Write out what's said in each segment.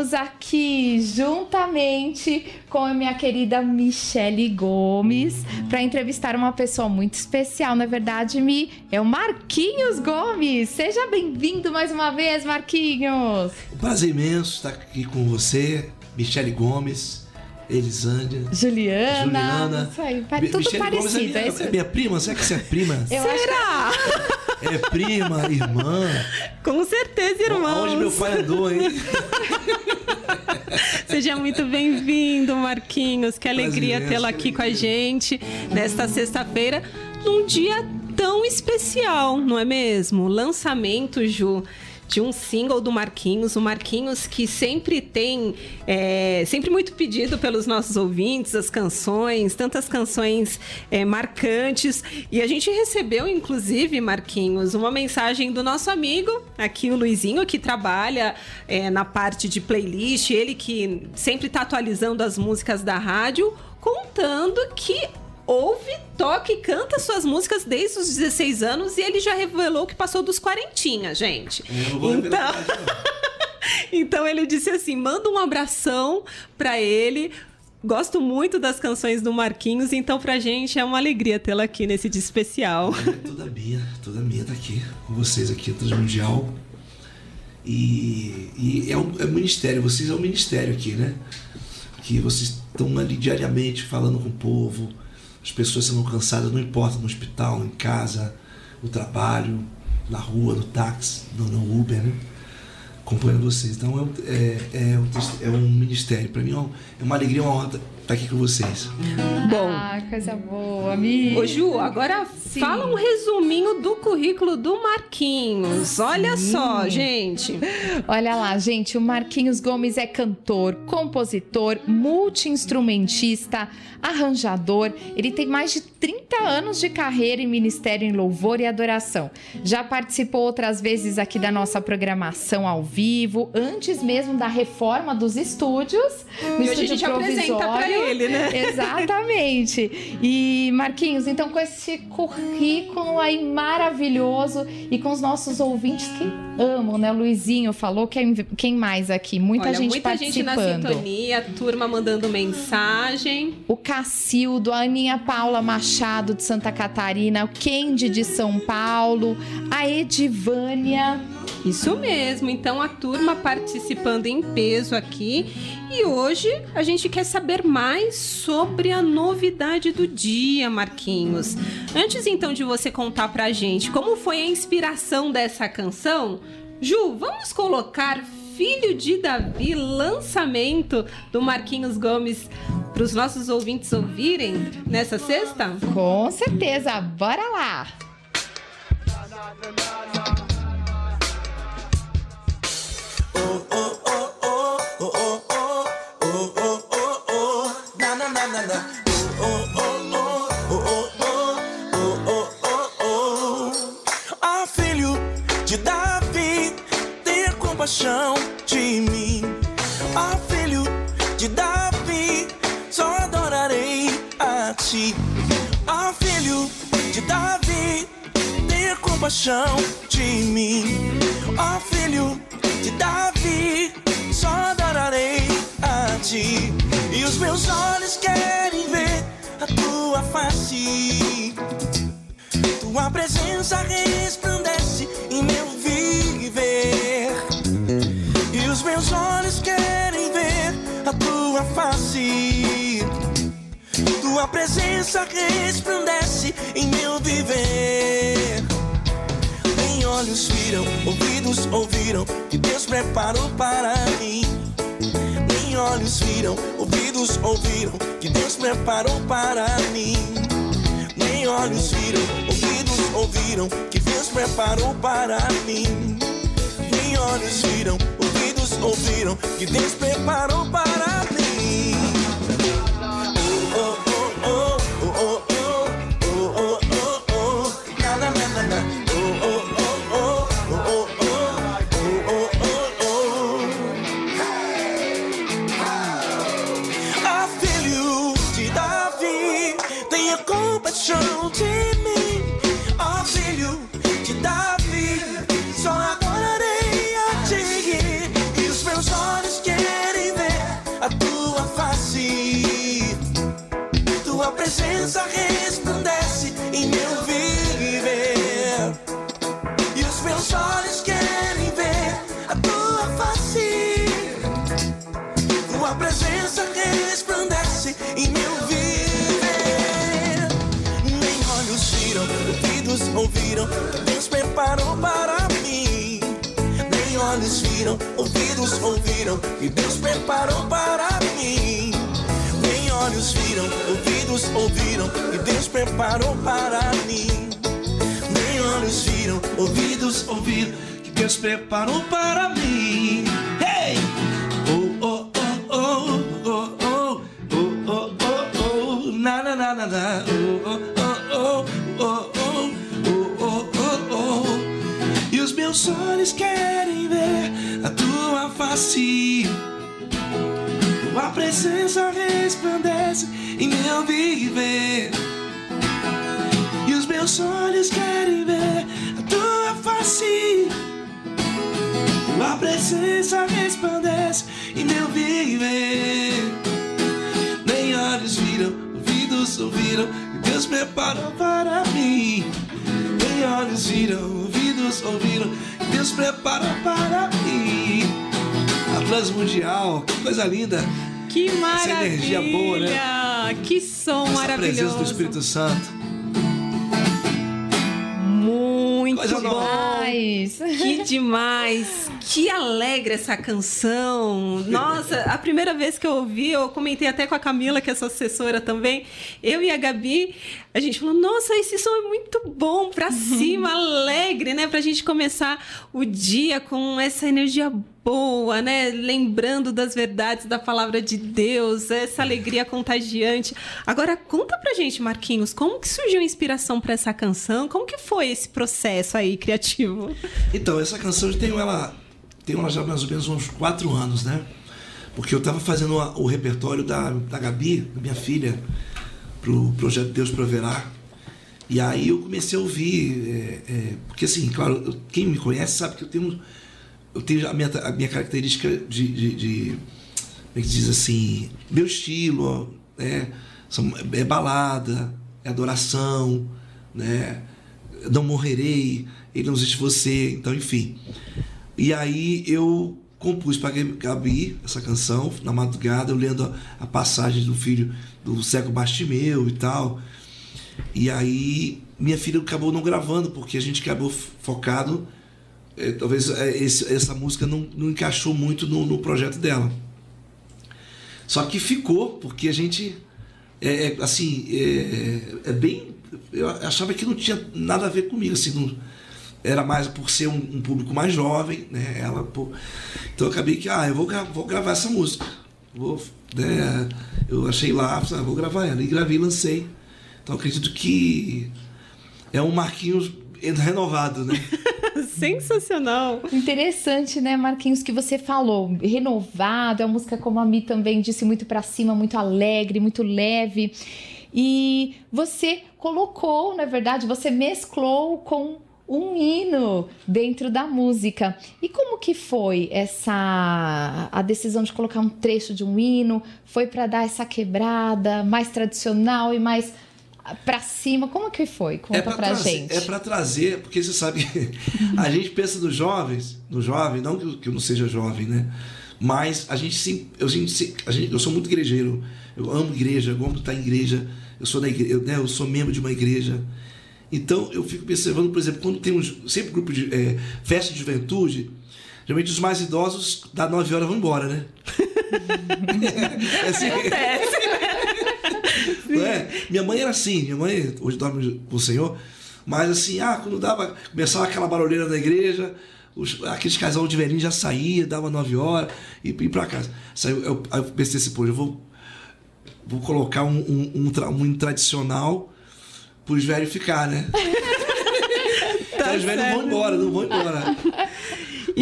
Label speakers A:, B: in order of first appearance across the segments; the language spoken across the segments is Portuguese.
A: estamos aqui juntamente com a minha querida Michele Gomes para entrevistar uma pessoa muito especial, na verdade, Mi, é o Marquinhos Gomes. Seja bem-vindo mais uma vez, Marquinhos.
B: Um prazer imenso estar aqui com você, Michele Gomes. Elisângela.
A: Juliana.
B: Juliana.
A: Isso aí, tudo Michele parecido.
B: Gomes é, minha, é, é minha prima? Será que você é prima?
A: Eu
C: Será?
B: É prima, irmã.
C: Com certeza, irmão.
B: Onde meu pai andou, hein?
C: Seja muito bem-vindo, Marquinhos. Que alegria tê-lo aqui com a gente nesta sexta-feira, num dia tão especial, não é mesmo? Lançamento, Ju de um single do Marquinhos, o Marquinhos que sempre tem, é, sempre muito pedido pelos nossos ouvintes, as canções, tantas canções é, marcantes. E a gente recebeu, inclusive, Marquinhos, uma mensagem do nosso amigo, aqui o Luizinho, que trabalha é, na parte de playlist, ele que sempre está atualizando as músicas da rádio, contando que ouve, toca e canta suas músicas desde os 16 anos e ele já revelou que passou dos quarentinha, gente. Então... então ele disse assim: manda um abração para ele. Gosto muito das canções do Marquinhos, então pra gente é uma alegria tê-la aqui nesse dia especial.
B: É toda minha, toda minha tá aqui com vocês aqui, Transmundial. E, e é um é um ministério, vocês é um ministério aqui, né? Que vocês estão ali diariamente falando com o povo, as pessoas sendo cansadas, não importa no hospital, em casa, no trabalho, na rua, no táxi, no, no Uber, né? Acompanhando vocês. Então é, é, é, é um ministério. Para mim é uma alegria, uma honra estar aqui com vocês.
A: Bom. Ah, coisa boa, amigo.
C: Ô, Ju, agora Sim. fala um resuminho do currículo do Marquinhos. Olha Sim. só, gente.
A: Olha lá, gente. O Marquinhos Gomes é cantor, compositor, multi-instrumentista, arranjador. Ele tem mais de 30 anos de carreira em Ministério em Louvor e Adoração. Já participou outras vezes aqui da nossa programação ao vivo, antes mesmo da reforma dos estúdios.
C: No e estúdio hoje a gente provisório. apresenta pra ele, né?
A: Exatamente. E Marquinhos, então com esse currículo aí maravilhoso e com os nossos ouvintes que amam, né? O Luizinho falou, quem, quem mais aqui? Muita
C: Olha,
A: gente
C: muita
A: participando.
C: Muita gente na sintonia, turma mandando mensagem.
A: O Cacildo, a Aninha Paula Machado de Santa Catarina, o Kendi de São Paulo, a Edivânia.
C: Isso mesmo, então a turma participando em peso aqui e hoje a gente quer saber mais sobre a novidade do dia, Marquinhos. Antes então de você contar pra gente como foi a inspiração dessa canção, Ju, vamos colocar Filho de Davi, lançamento do Marquinhos Gomes para os nossos ouvintes ouvirem nessa sexta?
A: Com certeza, bora lá!
D: Compaixão de mim. Oh, filho de Davi, só adorarei a ti. Oh, filho de Davi, tenha compaixão de mim. Oh, filho de Davi, só adorarei a ti. E os meus olhos Tua presença resplandece em meu meus olhos querem ver a tua face. Tua presença resplandece em meu viver. Nem olhos viram, ouvidos ouviram que Deus preparou para mim. Nem olhos viram, ouvidos ouviram que Deus preparou para mim. Nem olhos viram, ouvidos ouviram que Deus preparou para mim. Nem olhos viram, ouviram que Deus preparou para mim.
E: Presença resplandece em meu viver. E os meus olhos querem ver a tua face. Tua presença resplandece em meu viver. Nem olhos viram, ouvidos ouviram, Deus preparou para mim. Nem olhos viram, ouvidos ouviram, e Deus preparou para mim. Olhos viram, ouvidos ouviram, e Deus preparou para mim. Nem olhos viram, ouvidos ouviram,
D: que Deus preparou para mim. Hey! Oh, oh, oh, oh, oh, oh, oh, oh, oh, oh, na, na, na, na, na, oh, oh, oh, oh, oh, oh, oh, oh, oh. E os meus olhos querem ver a tua face. Tua presença resplandece em meu viver. E os meus olhos querem ver a tua face. Tua presença resplandece em meu viver. Nem olhos viram, ouvidos ouviram, que Deus preparou para mim. Nem olhos viram, ouvidos ouviram, que Deus preparou para mim. Transmundial, que coisa linda.
C: Que maravilha!
D: Essa energia boa, né?
C: Que som
D: Essa
C: maravilhoso!
D: presença do Espírito Santo.
C: Muito
D: Coisa
C: bom!
D: nova.
A: Mas...
C: Que demais! Que alegre essa canção! Nossa, a primeira vez que eu ouvi, eu comentei até com a Camila, que é sua assessora também. Eu e a Gabi, a gente falou: Nossa, esse som é muito bom, pra cima, alegre, né? Pra gente começar o dia com essa energia boa, né? Lembrando das verdades da palavra de Deus, essa alegria contagiante. Agora, conta pra gente, Marquinhos, como que surgiu a inspiração pra essa canção? Como que foi esse processo aí criativo?
D: Então, essa canção eu tenho ela, tenho ela já mais ou menos uns quatro anos, né? Porque eu estava fazendo o repertório da, da Gabi, minha filha, pro projeto Deus Proverá. E aí eu comecei a ouvir, é, é, porque assim, claro, eu- quem me conhece sabe que eu tenho, eu tenho a minha, a minha característica de, de, de como é que diz assim, meu estilo, né? É balada, é adoração, né? Não morrerei, ele não existe você, então enfim. E aí eu compus para Gabi essa canção na madrugada, eu lendo a, a passagem do filho do cego Bastimeu e tal. E aí minha filha acabou não gravando, porque a gente acabou focado. eh, talvez eh, esse- essa música não, não encaixou muito no, no projeto dela. Só que ficou, porque a gente. É, é, assim, é, é bem. Eu achava que não tinha nada a ver comigo, assim, não, era mais por ser um, um público mais jovem, né? Ela, pô, então eu acabei que, ah, eu vou, gra- vou gravar essa música. Vou, né? Eu achei lá, ah, vou gravar ela. E gravei e lancei. Então eu acredito que é um Marquinhos renovado, né?
C: Sensacional!
A: Interessante, né, Marquinhos, que você falou. Renovado, é uma música, como a Mi também disse, muito pra cima, muito alegre, muito leve. E você colocou, na verdade, você mesclou com um hino dentro da música. E como que foi essa a decisão de colocar um trecho de um hino? Foi para dar essa quebrada mais tradicional e mais pra cima? Como que foi? Conta pra,
D: trazer,
A: gente.
D: É para trazer, porque você sabe a gente pensa nos jovens, no jovem, não que eu, não seja jovem, né? Mas a gente sim, eu, gente, sim- a gente, eu sou muito igrejeiro, eu amo igreja, eu amo estar em igreja, eu sou da igreja, eu, né, eu sou membro de uma igreja. Então eu fico observando, por exemplo, quando temos sempre grupo de é, festa de juventude, geralmente os mais idosos da 9 horas vão embora, né? é assim, não é? Minha mãe era assim, minha mãe hoje dorme com o Senhor, mas assim, ah, quando dava, começava aquela barulheira na igreja, os, aqueles casal de velhinho já saía, dava nove horas e ia pra casa. Saiu, eu, aí eu pensei assim, pô, eu vou, vou colocar um, um, um, tra- um tradicional pros velhos ficar, né? Tá Os velhos não vão embora, não vão embora.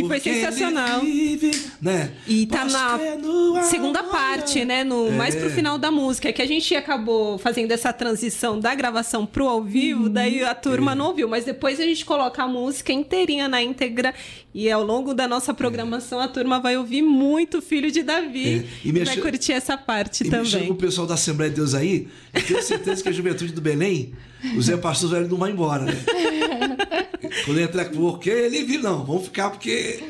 C: E foi sensacional. Vive, né? E tá na segunda parte, né? No, é. Mais pro final da música, que a gente acabou fazendo essa transição da gravação pro ao vivo, uhum. daí a turma é. não ouviu, mas depois a gente coloca a música inteirinha na íntegra e ao longo da nossa programação a turma vai ouvir muito Filho de Davi é. e, e vai curtir essa parte
D: e
C: também.
D: com o pessoal da Assembleia de Deus aí, eu tenho certeza que a juventude do Belém, o Zé Pastor velho não vai embora, né? Quando entra porque ele viu, não, vamos ficar porque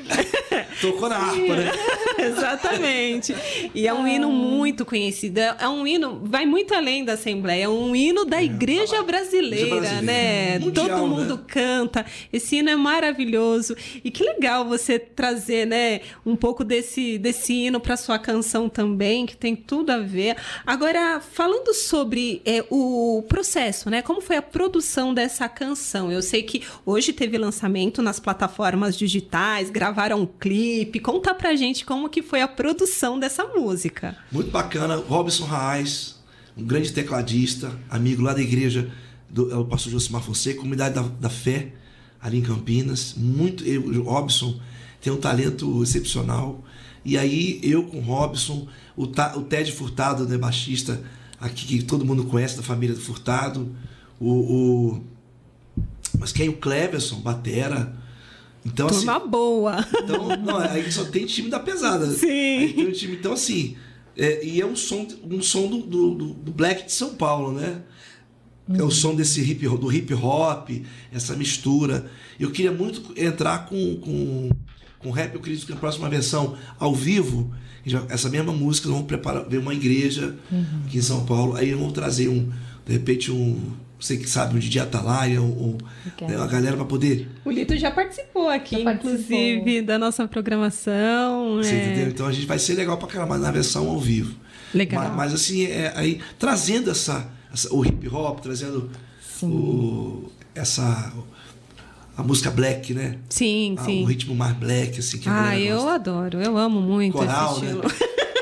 D: tocou na harpa, né?
C: Exatamente. E é um hino muito conhecido. É um hino, vai muito além da Assembleia, é um hino da é, igreja brasileira, brasileira, né? Mundial, Todo mundo né? canta. Esse hino é maravilhoso. E que legal você trazer, né, um pouco desse, desse hino para sua canção também, que tem tudo a ver. Agora, falando sobre é, o processo, né? Como foi a produção dessa canção? Eu sei que hoje teve lançamento nas plataformas digitais, gravaram um clipe. Conta pra gente como que foi a produção dessa música.
D: Muito bacana. Robson Reis, um grande tecladista, amigo lá da igreja do é pastor Josimar Fonseca, comunidade da, da fé, ali em Campinas. Muito, eu, o Robson tem um talento excepcional. E aí eu com o Robson, o, o Ted Furtado, né, baixista, aqui que todo mundo conhece da família do Furtado, o, o mas quem é o Cleverson, batera.
C: Então, Turma assim, boa.
D: Então, não, aí só tem time da pesada.
C: Sim.
D: Tem time, então assim, é, e é um som, um som do, do, do Black de São Paulo, né? É o som desse hip, do hip hop, essa mistura. Eu queria muito entrar com, com, com rap, eu acredito que a próxima versão ao vivo, essa mesma música, vamos preparar, ver uma igreja uhum. aqui em São Paulo, aí vamos trazer um, de repente, um. Você que sabe, um Didi Atalaia, ou, né, uma galera para poder.
C: O Lito já participou aqui, já inclusive, participou. da nossa programação.
D: Você é... entendeu? Então a gente vai ser legal para caramba na versão ao vivo.
C: Legal.
D: Mas, mas assim, é, aí, trazendo essa o hip hop, trazendo o, essa a música black, né?
C: Sim,
D: ah,
C: sim.
D: O ritmo mais black, assim. Que
C: ah, eu gosta. adoro, eu amo muito Coral, esse estilo. Né?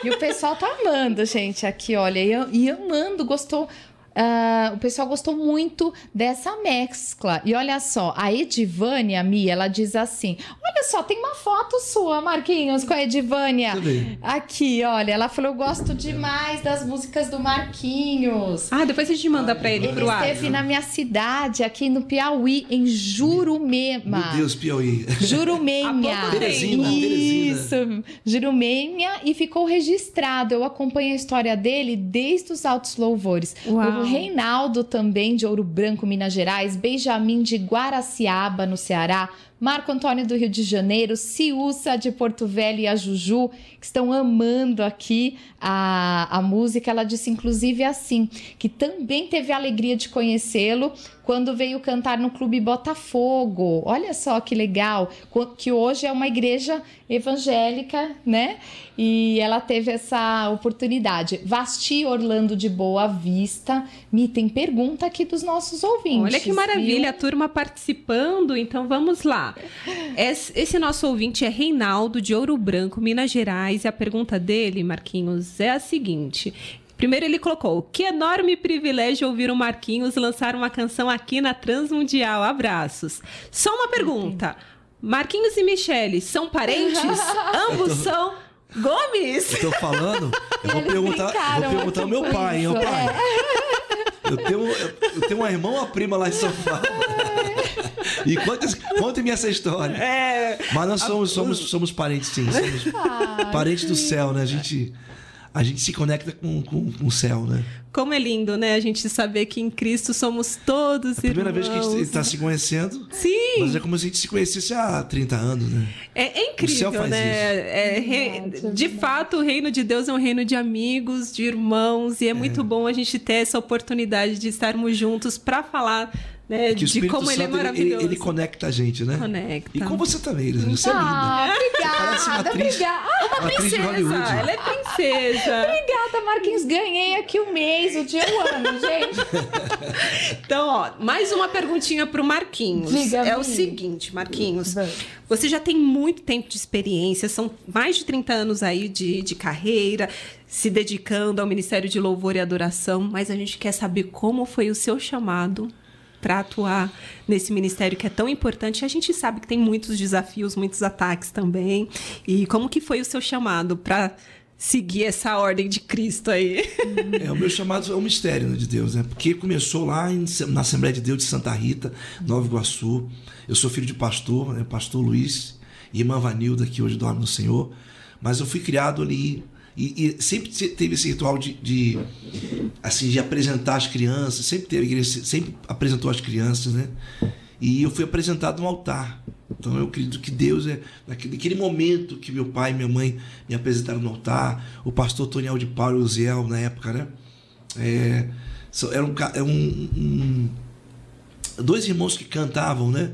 A: E o pessoal tá amando, gente, aqui, olha. E, e amando, gostou Uh, o pessoal gostou muito dessa mescla. E olha só, a Edivânia, Mi, ela diz assim: Olha só, tem uma foto sua, Marquinhos, com a Edivânia. Aqui, olha, ela falou: Eu gosto demais das músicas do Marquinhos.
C: Ah, depois a gente manda pra ele,
A: ele
C: pro
A: ar. Ele esteve na minha cidade, aqui no Piauí, em Jurumema.
D: Meu Deus, Piauí.
A: Jurumênia.
D: Teresina,
A: Isso, Teresina. Jurumênia, e ficou registrado. Eu acompanho a história dele desde os altos louvores.
C: Uau.
A: Reinaldo também de Ouro Branco, Minas Gerais, Benjamin de Guaraciaba, no Ceará, Marco Antônio do Rio de Janeiro, Ciúça de Porto Velho e a Juju, que estão amando aqui a, a música. Ela disse, inclusive, assim, que também teve a alegria de conhecê-lo quando veio cantar no Clube Botafogo. Olha só que legal, que hoje é uma igreja evangélica, né? E ela teve essa oportunidade. Vasti Orlando de Boa Vista. Me tem pergunta aqui dos nossos ouvintes.
C: Olha que maravilha, viu? a turma participando. Então vamos lá. Esse nosso ouvinte é Reinaldo de Ouro Branco, Minas Gerais. E a pergunta dele, Marquinhos, é a seguinte: Primeiro ele colocou: Que enorme privilégio ouvir o Marquinhos lançar uma canção aqui na Transmundial. Abraços. Só uma pergunta. Marquinhos e Michele são parentes? Ambos são Gomes?
D: Eu tô falando, eu vou perguntar, vou perguntar ao meu pai, hein, pai. É. Eu tenho, eu tenho uma irmã ou uma prima lá em São Paulo. E conte-me essa história.
C: É,
D: Mas nós somos, somos, somos parentes, sim. Somos Ai, parentes do céu, né? A gente a gente se conecta com, com, com, o céu, né?
C: Como é lindo, né? A gente saber que em Cristo somos todos é a
D: primeira vez que a gente está se conhecendo.
C: Sim.
D: Mas é como se a gente se conhecesse há 30 anos, né?
C: É, é incrível, né? É, re... De fato, o reino de Deus é um reino de amigos, de irmãos, e é, é. muito bom a gente ter essa oportunidade de estarmos juntos para falar né? de como Santo, ele é maravilhoso.
D: Ele, ele, conecta a gente, né?
C: Conecta.
D: E com você também, Elisângela. Você é linda.
A: Ah, obrigada. Parece uma atriz,
C: obrigada. Uma
A: princesa.
C: Ela é princesa.
A: obrigada, Marquinhos. Ganhei aqui o mês, o dia o ano, gente.
C: então, ó, mais uma perguntinha pro Marquinhos.
A: Diga
C: é o seguinte, Marquinhos. Você já tem muito tempo de experiência, são mais de 30 anos aí de, de carreira, se dedicando ao Ministério de Louvor e Adoração, mas a gente quer saber como foi o seu chamado para atuar nesse ministério que é tão importante. A gente sabe que tem muitos desafios, muitos ataques também. E como que foi o seu chamado para seguir essa ordem de Cristo aí?
D: É, o meu chamado é um mistério né, de Deus, né? Porque começou lá em, na Assembleia de Deus de Santa Rita, Nova Iguaçu. Eu sou filho de pastor, né? pastor Luiz e irmã Vanilda, que hoje dorme no Senhor. Mas eu fui criado ali e, e, sempre teve esse ritual de, de, assim de apresentar as crianças sempre teve sempre apresentou as crianças né? E eu fui apresentado no altar. Então eu acredito que Deus é naquele, naquele momento que meu pai e minha mãe me apresentaram no altar o pastor Toniel de Paulo e o na época né? É, era um, é um, um, dois irmãos que cantavam né?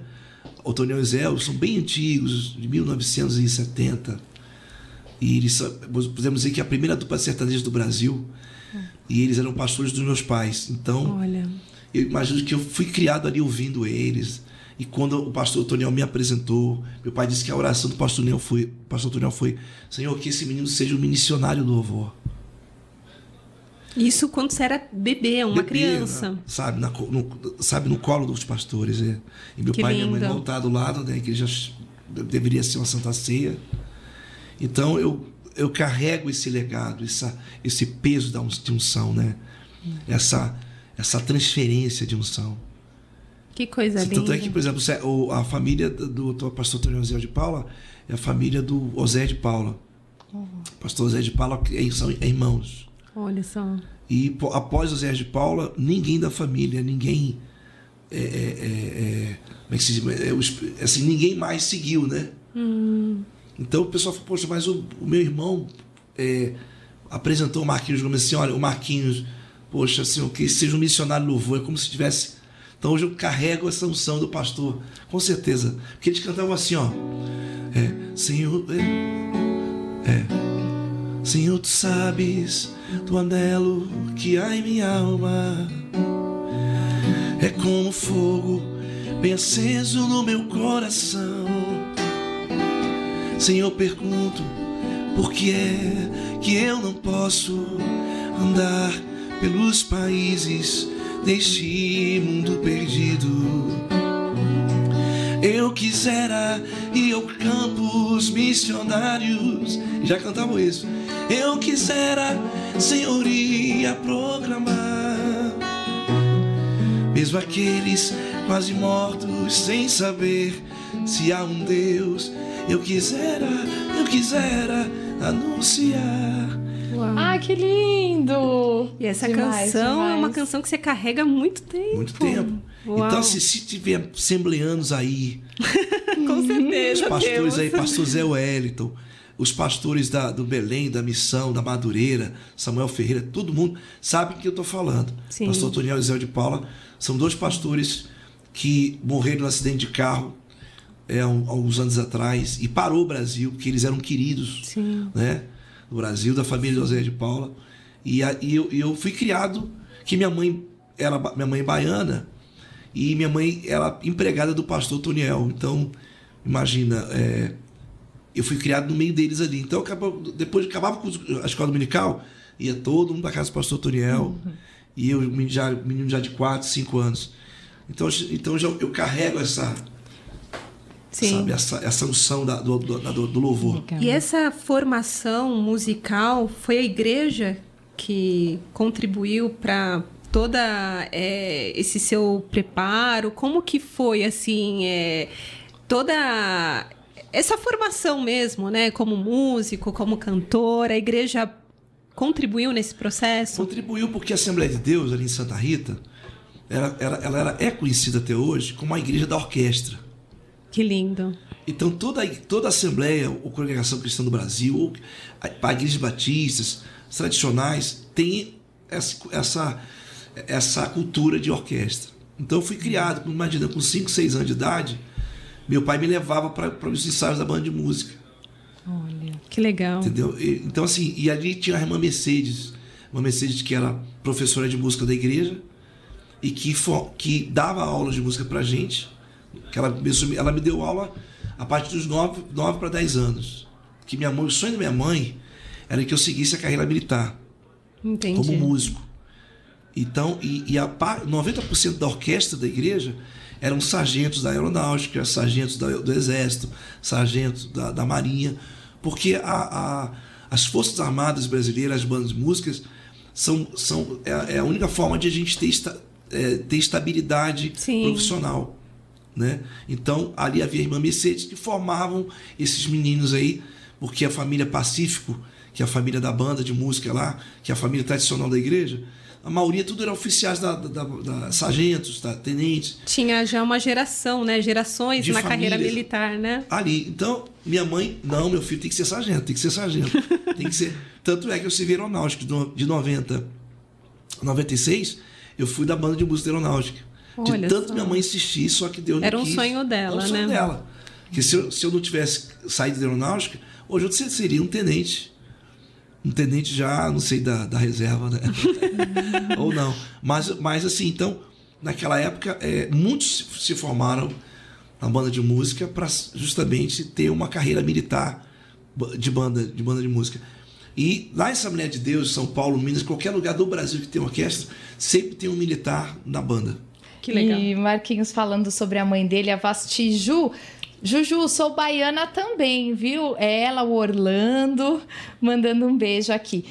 D: O Toniel e o Ziel são bem antigos de 1970 e eles, podemos dizer que é a primeira dupla sertaneja do Brasil. E eles eram pastores dos meus pais. Então,
C: Olha.
D: eu imagino que eu fui criado ali ouvindo eles. E quando o pastor Toniel me apresentou, meu pai disse que a oração do pastor Toniel foi, pastor Toniel foi: Senhor, que esse menino seja um missionário do louvor.
C: Isso quando você era bebê, uma bebê, criança.
D: Né? Sabe, na, no, sabe, no colo dos pastores. É. E meu
C: que
D: pai
C: lindo.
D: e minha mãe voltaram do lado, né, que já deveria ser uma santa ceia. Então eu, eu carrego esse legado, essa, esse peso da de unção, né? Essa, essa transferência de unção.
C: Que coisa
D: Tanto
C: linda.
D: Tanto é que, por exemplo, a família do, do pastor Antônio José de Paula é a família do Osé de Paula. Uhum. Pastor José de Paula são irmãos.
C: Olha só.
D: E após José de Paula, ninguém da família, ninguém. É, é, é, como é que se diz? É, assim, ninguém mais seguiu, né?
C: Hum.
D: Então o pessoal falou, poxa, mas o, o meu irmão é, apresentou o Marquinhos Gomes assim, olha, o Marquinhos, poxa, assim, que seja um missionário louvor, é como se tivesse. Então hoje eu carrego essa unção do pastor, com certeza. Porque eles cantavam assim, ó. É, Senhor, é, é, Senhor, tu sabes do anelo que há em minha alma. É como fogo bem aceso no meu coração. Senhor, pergunto por que é que eu não posso andar pelos países deste mundo perdido. Eu quisera ir ao campos missionários. Já cantavam isso. Eu quisera, Senhor, ia proclamar. Mesmo aqueles quase mortos, sem saber se há um Deus eu quisera, eu quisera anunciar.
A: Uau. Ah, que lindo!
C: E essa demais, canção demais. é uma canção que você carrega há muito tempo.
D: Muito tempo. Uau. Então, se, se tiver assembleanos aí.
C: Com certeza.
D: Os pastores
C: temos.
D: aí, pastor Zé Wellington, os pastores da, do Belém, da Missão, da Madureira, Samuel Ferreira, todo mundo sabe o que eu estou falando.
C: Sim.
D: Pastor Toniel e Zé de Paula são dois pastores que morreram no acidente de carro é, há uns anos atrás e parou o Brasil, porque eles eram queridos
C: Sim.
D: né, no Brasil, da família de José de Paula. E, a, e eu, eu, fui criado, que minha mãe era minha mãe é baiana e minha mãe era empregada do pastor Toniel. Então, imagina, é, eu fui criado no meio deles ali. Então, depois acabava com a escola dominical, ia todo mundo para casa do pastor Toniel. Uhum. E eu, já, menino já de 4, 5 anos. Então, então já, eu carrego essa
C: Sim.
D: Sabe, essa, essa unção da, do, do, do, louvor.
C: E essa formação musical foi a igreja que contribuiu para toda é, esse seu preparo? Como que foi assim é, toda essa formação mesmo, né? Como músico, como cantor, a igreja contribuiu nesse processo?
D: Contribuiu porque a Assembleia de Deus ali em Santa Rita, ela, ela, ela era, é conhecida até hoje como a igreja da orquestra.
C: Que lindo.
D: Então, toda, toda a Assembleia, ou Congregação Cristã do Brasil, ou a igrejas batistas, tradicionais, tem essa, essa, essa cultura de orquestra. Então, eu fui criado, imagina, com 5, 6 anos de idade, meu pai me levava para os ensaios da banda de música.
C: Olha, que legal.
D: Entendeu? E, então, assim, e ali tinha a irmã Mercedes, uma Mercedes que era professora de música da igreja e que, for, que dava aulas de música pra gente que ela, ela me deu aula a partir dos 9, 9 para 10 anos. Que minha mãe, o sonho da minha mãe era que eu seguisse a carreira militar
C: Entendi.
D: como músico. Então, e, e a 90% da orquestra da igreja eram sargentos da aeronáutica, sargentos da, do exército, sargentos da, da marinha, porque a, a, as forças armadas brasileiras, as bandas de músicas, são, são é, é a única forma de a gente ter, esta, é, ter estabilidade Sim. profissional. Né? Então, ali havia a irmã Mercedes que formavam esses meninos aí, porque a família Pacífico, que é a família da banda de música lá, que é a família tradicional da igreja, a maioria tudo era oficiais da, da, da, da sargentos, da tenentes.
C: Tinha já uma geração, né? Gerações na carreira militar, né?
D: Ali. Então, minha mãe, não, meu filho tem que ser sargento, tem que ser sargento. tem que ser. Tanto é que eu servi aeronáutico de 90 96, eu fui da banda de música aeronáutica. Olha de tanto só. minha mãe insistir, só que Deus
C: Era um quis. sonho dela, Era um sonho
D: né? dela. Que se eu, se eu não tivesse saído da aeronáutica, hoje eu seria um tenente. Um tenente já, não sei, da, da reserva, né? Ou não. Mas, mas assim, então, naquela época, é, muitos se formaram na banda de música para justamente ter uma carreira militar de banda de, banda de música. E lá em Assembleia de Deus, São Paulo, Minas, qualquer lugar do Brasil que tem orquestra, sempre tem um militar na banda.
A: Que legal. E Marquinhos falando sobre a mãe dele, a Vastiju. Juju, sou baiana também, viu? É ela, o Orlando, mandando um beijo aqui.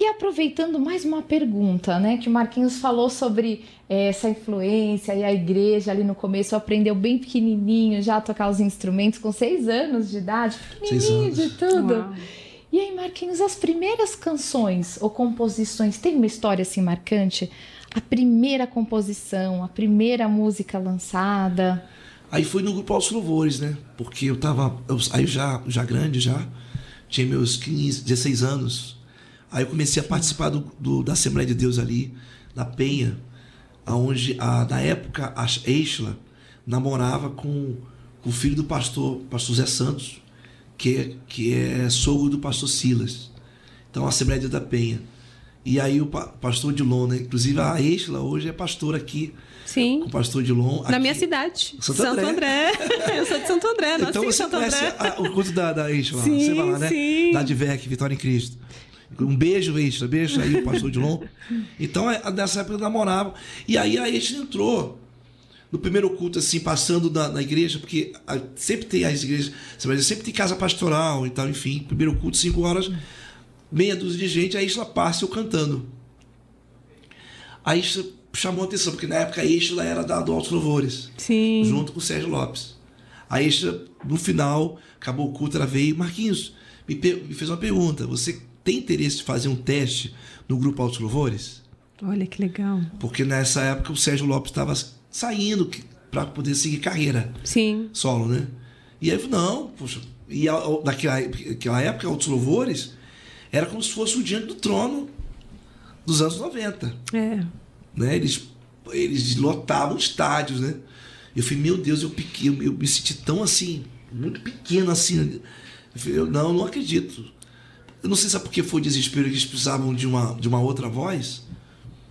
A: E aproveitando mais uma pergunta, né? Que o Marquinhos falou sobre é, essa influência e a igreja ali no começo aprendeu bem pequenininho já a tocar os instrumentos com seis anos de idade, pequenininho de tudo. Uau. E aí, Marquinhos, as primeiras canções ou composições tem uma história assim marcante? A primeira composição, a primeira música lançada?
D: Aí foi no grupo Aos Louvores, né? Porque eu tava. Eu, aí já, já grande, já. Tinha meus 15, 16 anos. Aí eu comecei a participar do, do da Assembleia de Deus ali, na Penha, onde, a, na época, a Eichla namorava com, com o filho do pastor, pastor Zé Santos, que, é, que é sogro do pastor Silas. Então, a Assembleia de Deus da Penha. E aí o pastor Dilon, né? Inclusive a Estela hoje é pastor aqui.
C: Sim.
D: Com o pastor Dilon.
C: Na minha cidade. Santo, Santo André. André. Eu sou de Santo André, não
D: então você
C: Santo
D: conhece a, o culto da, da Estela. Sim, você vai lá, né? Sim. Da Advec, Vitória em Cristo. Um beijo, Estela. Beijo aí, o pastor Dilon. Então, é, nessa época eu namorava. E aí a Estela entrou no primeiro culto, assim, passando na, na igreja, porque sempre tem as igrejas, sempre tem casa pastoral e tal, enfim. Primeiro culto, cinco horas meia dúzia de gente, a Isla passa eu cantando. A Isla chamou atenção, porque na época a Isla era da do Altos Louvores,
C: Sim.
D: junto com o Sérgio Lopes. A Isla, no final, acabou o culto, ela veio, Marquinhos, me, me fez uma pergunta, você tem interesse de fazer um teste no grupo Altos Louvores?
C: Olha que legal.
D: Porque nessa época o Sérgio Lopes estava saindo para poder seguir carreira
C: Sim.
D: solo, né? E aí eu falei, não, poxa, e naquela época, Altos Louvores, era como se fosse o diante do trono dos anos 90.
C: É.
D: Né? Eles, eles lotavam estádios, né? Eu falei, meu Deus, eu, eu, eu me senti tão assim, muito pequeno assim. Eu, falei, eu não, não acredito. Eu não sei se é porque foi desespero que eles precisavam de uma, de uma outra voz.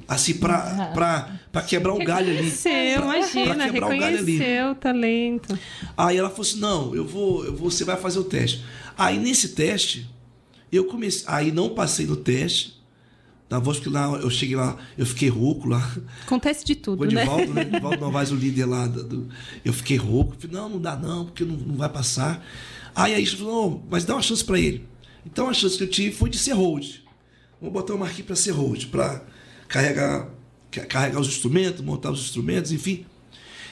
D: Assim, pra, pra, pra quebrar o galho ali.
C: Reconheceu, imagina, pra quebrar o galho ali. o talento.
D: Aí ela falou assim: não, eu vou, eu vou, você vai fazer o teste. Aí nesse teste, eu comecei, aí não passei no teste. Na voz que lá eu cheguei lá, eu fiquei rouco lá.
C: Acontece de tudo,
D: o Edivaldo, né? né? Edivaldo Novaes, o líder lá. Do, eu fiquei rouco. Falei, não, não dá não, porque não, não vai passar. Aí a gente falou, não, mas dá uma chance para ele. Então a chance que eu tive foi de ser hold. Vamos botar o Marquinhos para ser hold, para carregar, carregar os instrumentos, montar os instrumentos, enfim.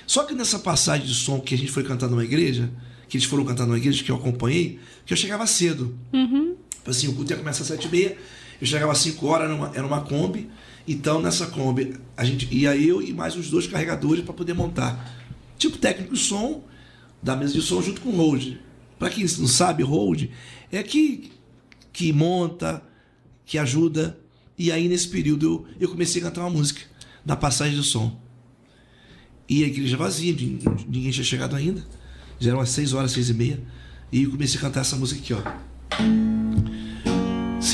D: Só que nessa passagem de som que a gente foi cantar numa igreja, que eles foram cantar numa igreja que eu acompanhei, que eu chegava cedo.
C: Uhum.
D: Assim, o culto ia começar às sete e meia, eu chegava às 5 horas, era uma, era uma Kombi, então nessa Kombi a gente ia eu e mais uns dois carregadores para poder montar. Tipo técnico de som, da mesa de som junto com o hold. Para quem não sabe, hold é que, que monta, que ajuda. E aí nesse período eu, eu comecei a cantar uma música da passagem do som. E a igreja vazia, ninguém tinha chegado ainda. Já eram as 6 horas, 6 e meia. E eu comecei a cantar essa música aqui, ó.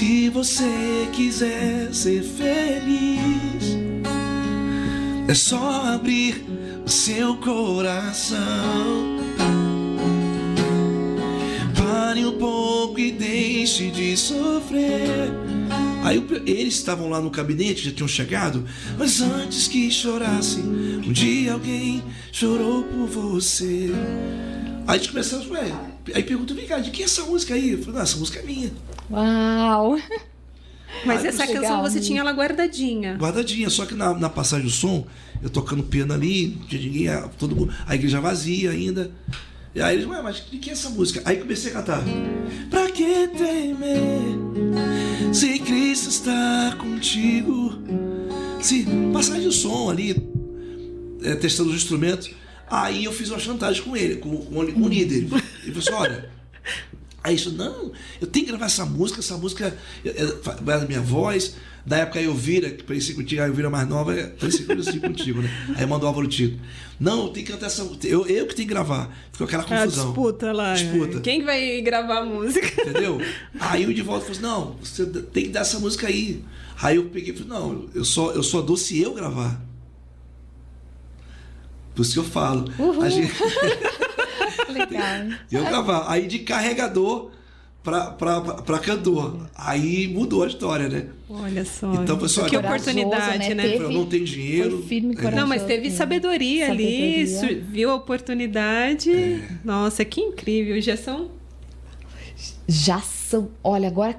D: Se você quiser ser feliz, é só abrir o seu coração. Pare um pouco e deixe de sofrer. Aí eles estavam lá no gabinete, já tinham chegado, mas antes que chorasse, um dia alguém chorou por você. Aí gente começou, ué, aí perguntou, vem cá, de quem é essa música aí? Eu falei, não, essa música é minha.
A: Uau!
C: Mas essa legal, canção você tinha ela guardadinha.
D: Guardadinha, só que na, na passagem do som, eu tocando piano ali, tinha ninguém, todo mundo, a igreja vazia ainda. E aí eles, ué, mas de que é essa música? Aí comecei a cantar. Pra que temer se Cristo está contigo? Se passagem do som ali, é, testando os instrumentos. Aí eu fiz uma chantagem com ele, com, com, com o líder. Ele falou assim: olha. Aí isso, não, eu tenho que gravar essa música, essa música vai da minha voz. Da época a Elvira, que parecia contigo, a Elvira mais nova, é, parecia que eu contigo, né? Aí mandou o Álvaro Tito. Não, tem que cantar essa. Eu, eu que tenho que gravar. Ficou aquela confusão.
C: É a disputa lá. Disputa. Quem vai gravar a música?
D: Entendeu? Aí o de volta falou assim: não, você tem que dar essa música aí. Aí eu peguei e falei: não, eu só, eu só dou se eu gravar. Por isso que eu falo.
A: Uhul.
D: A gente...
A: Legal.
D: Eu gravar. Aí de carregador pra cantor. Aí mudou a história, né?
C: Olha só.
D: Então, pessoal,
C: que oportunidade, né?
D: Teve, não tem dinheiro.
A: firme, é.
C: Não, mas teve sabedoria, sabedoria. ali, viu a oportunidade. É. Nossa, que incrível. Já são
A: já são, olha, agora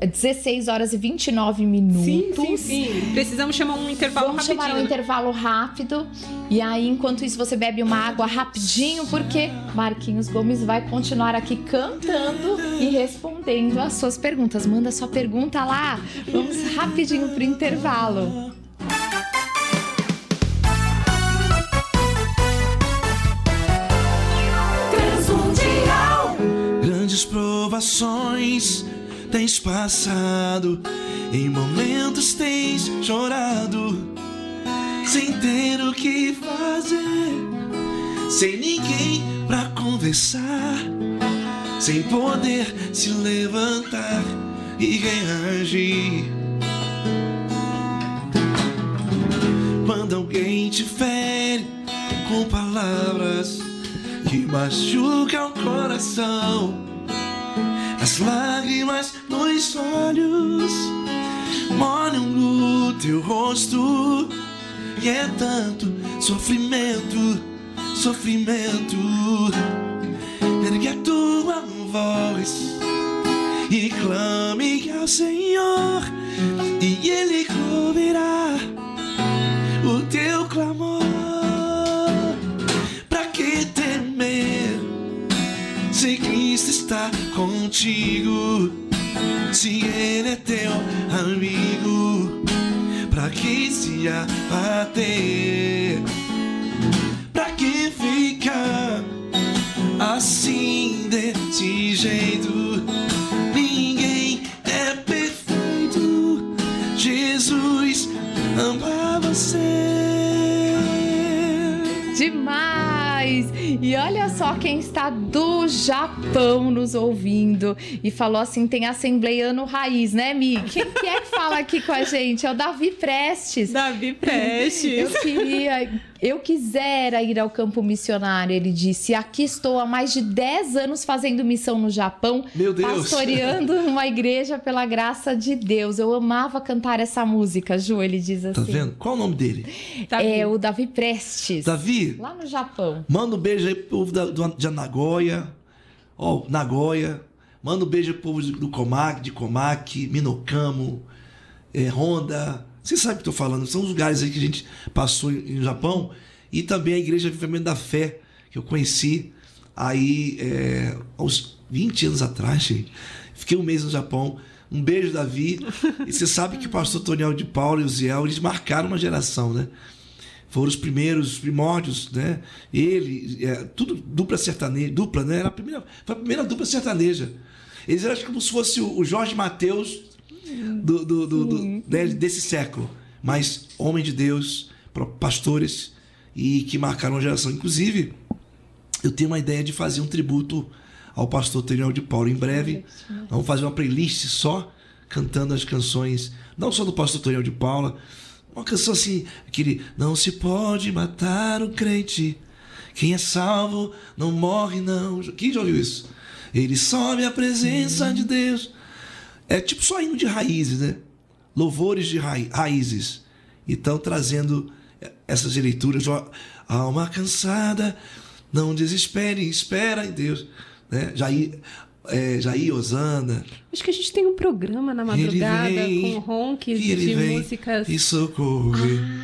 A: 16 horas e 29 minutos.
C: Sim, sim, sim. Precisamos chamar um intervalo
A: Vamos
C: rapidinho.
A: chamar um intervalo rápido. E aí, enquanto isso, você bebe uma água rapidinho, porque Marquinhos Gomes vai continuar aqui cantando e respondendo as suas perguntas. Manda sua pergunta lá. Vamos rapidinho pro intervalo.
E: Provações tens passado, em momentos tens chorado, sem ter o que fazer, sem ninguém pra conversar, sem poder se levantar e reagir. Quando alguém te fere com palavras que machucam o coração as lágrimas nos olhos molham o teu rosto. E é tanto sofrimento, sofrimento. Ergue a tua voz e clame ao Senhor, e Ele ouvirá o teu clamor. Pra que temer se está contigo. Se ele é teu amigo, pra que se abater? Pra que ficar assim desse jeito? Ninguém é perfeito. Jesus ama você.
A: Demais! E olha só quem está do Japão nos ouvindo e falou assim: tem assembleiano raiz, né, Mi? Quem que é que fala aqui com a gente? É o Davi Prestes.
C: Davi Prestes.
A: Eu queria eu quisera ir ao campo missionário, ele disse. Aqui estou há mais de 10 anos fazendo missão no Japão,
D: Meu Deus.
A: pastoreando uma igreja pela graça de Deus. Eu amava cantar essa música, Ju, ele diz
D: Tá
A: assim.
D: vendo? Qual o nome dele?
C: Davi.
A: É o Davi Prestes.
D: Davi,
A: Lá no Japão.
D: manda um beijo aí pro povo da, do- de Nagoya. Ó, Nagoya. Manda um beijo pro povo do Comac, de Comac, Minokamo, é, Honda. Você sabe o que eu tô falando. São os lugares aí que a gente passou em- Japão. E também a Igreja Avivamento da Fé, que eu conheci aí é, aos 20 anos atrás, gente. Fiquei um mês no Japão. Um beijo, Davi. E você sabe que o pastor Toniel de Paulo e o Ziel, eles marcaram uma geração, né? Foram os primeiros, os primórdios, né? Ele, é, tudo dupla sertaneja, dupla, né? Era a primeira, foi a primeira dupla sertaneja. Eles eram como se fosse o Jorge Mateus do, do- do- do- né, desse século. Mas homem de Deus, pastores, e que marcaram a geração. Inclusive, eu tenho uma ideia de fazer um tributo ao pastor Teniel de Paulo. Em breve, vamos fazer uma playlist só cantando as canções, não só do pastor Toniel de Paula, uma canção assim, aquele Não se pode matar o crente, quem é salvo não morre não. Quem já ouviu isso? Ele sobe a presença de Deus. É tipo só hino de raízes, né? louvores de raízes. Então, trazendo essas leituras, alma cansada, não desespere, espera em Deus. Né? Jair, é, Jair Osana.
C: Acho que a gente tem um programa na madrugada vem, com ronques de músicas.
D: E socorro.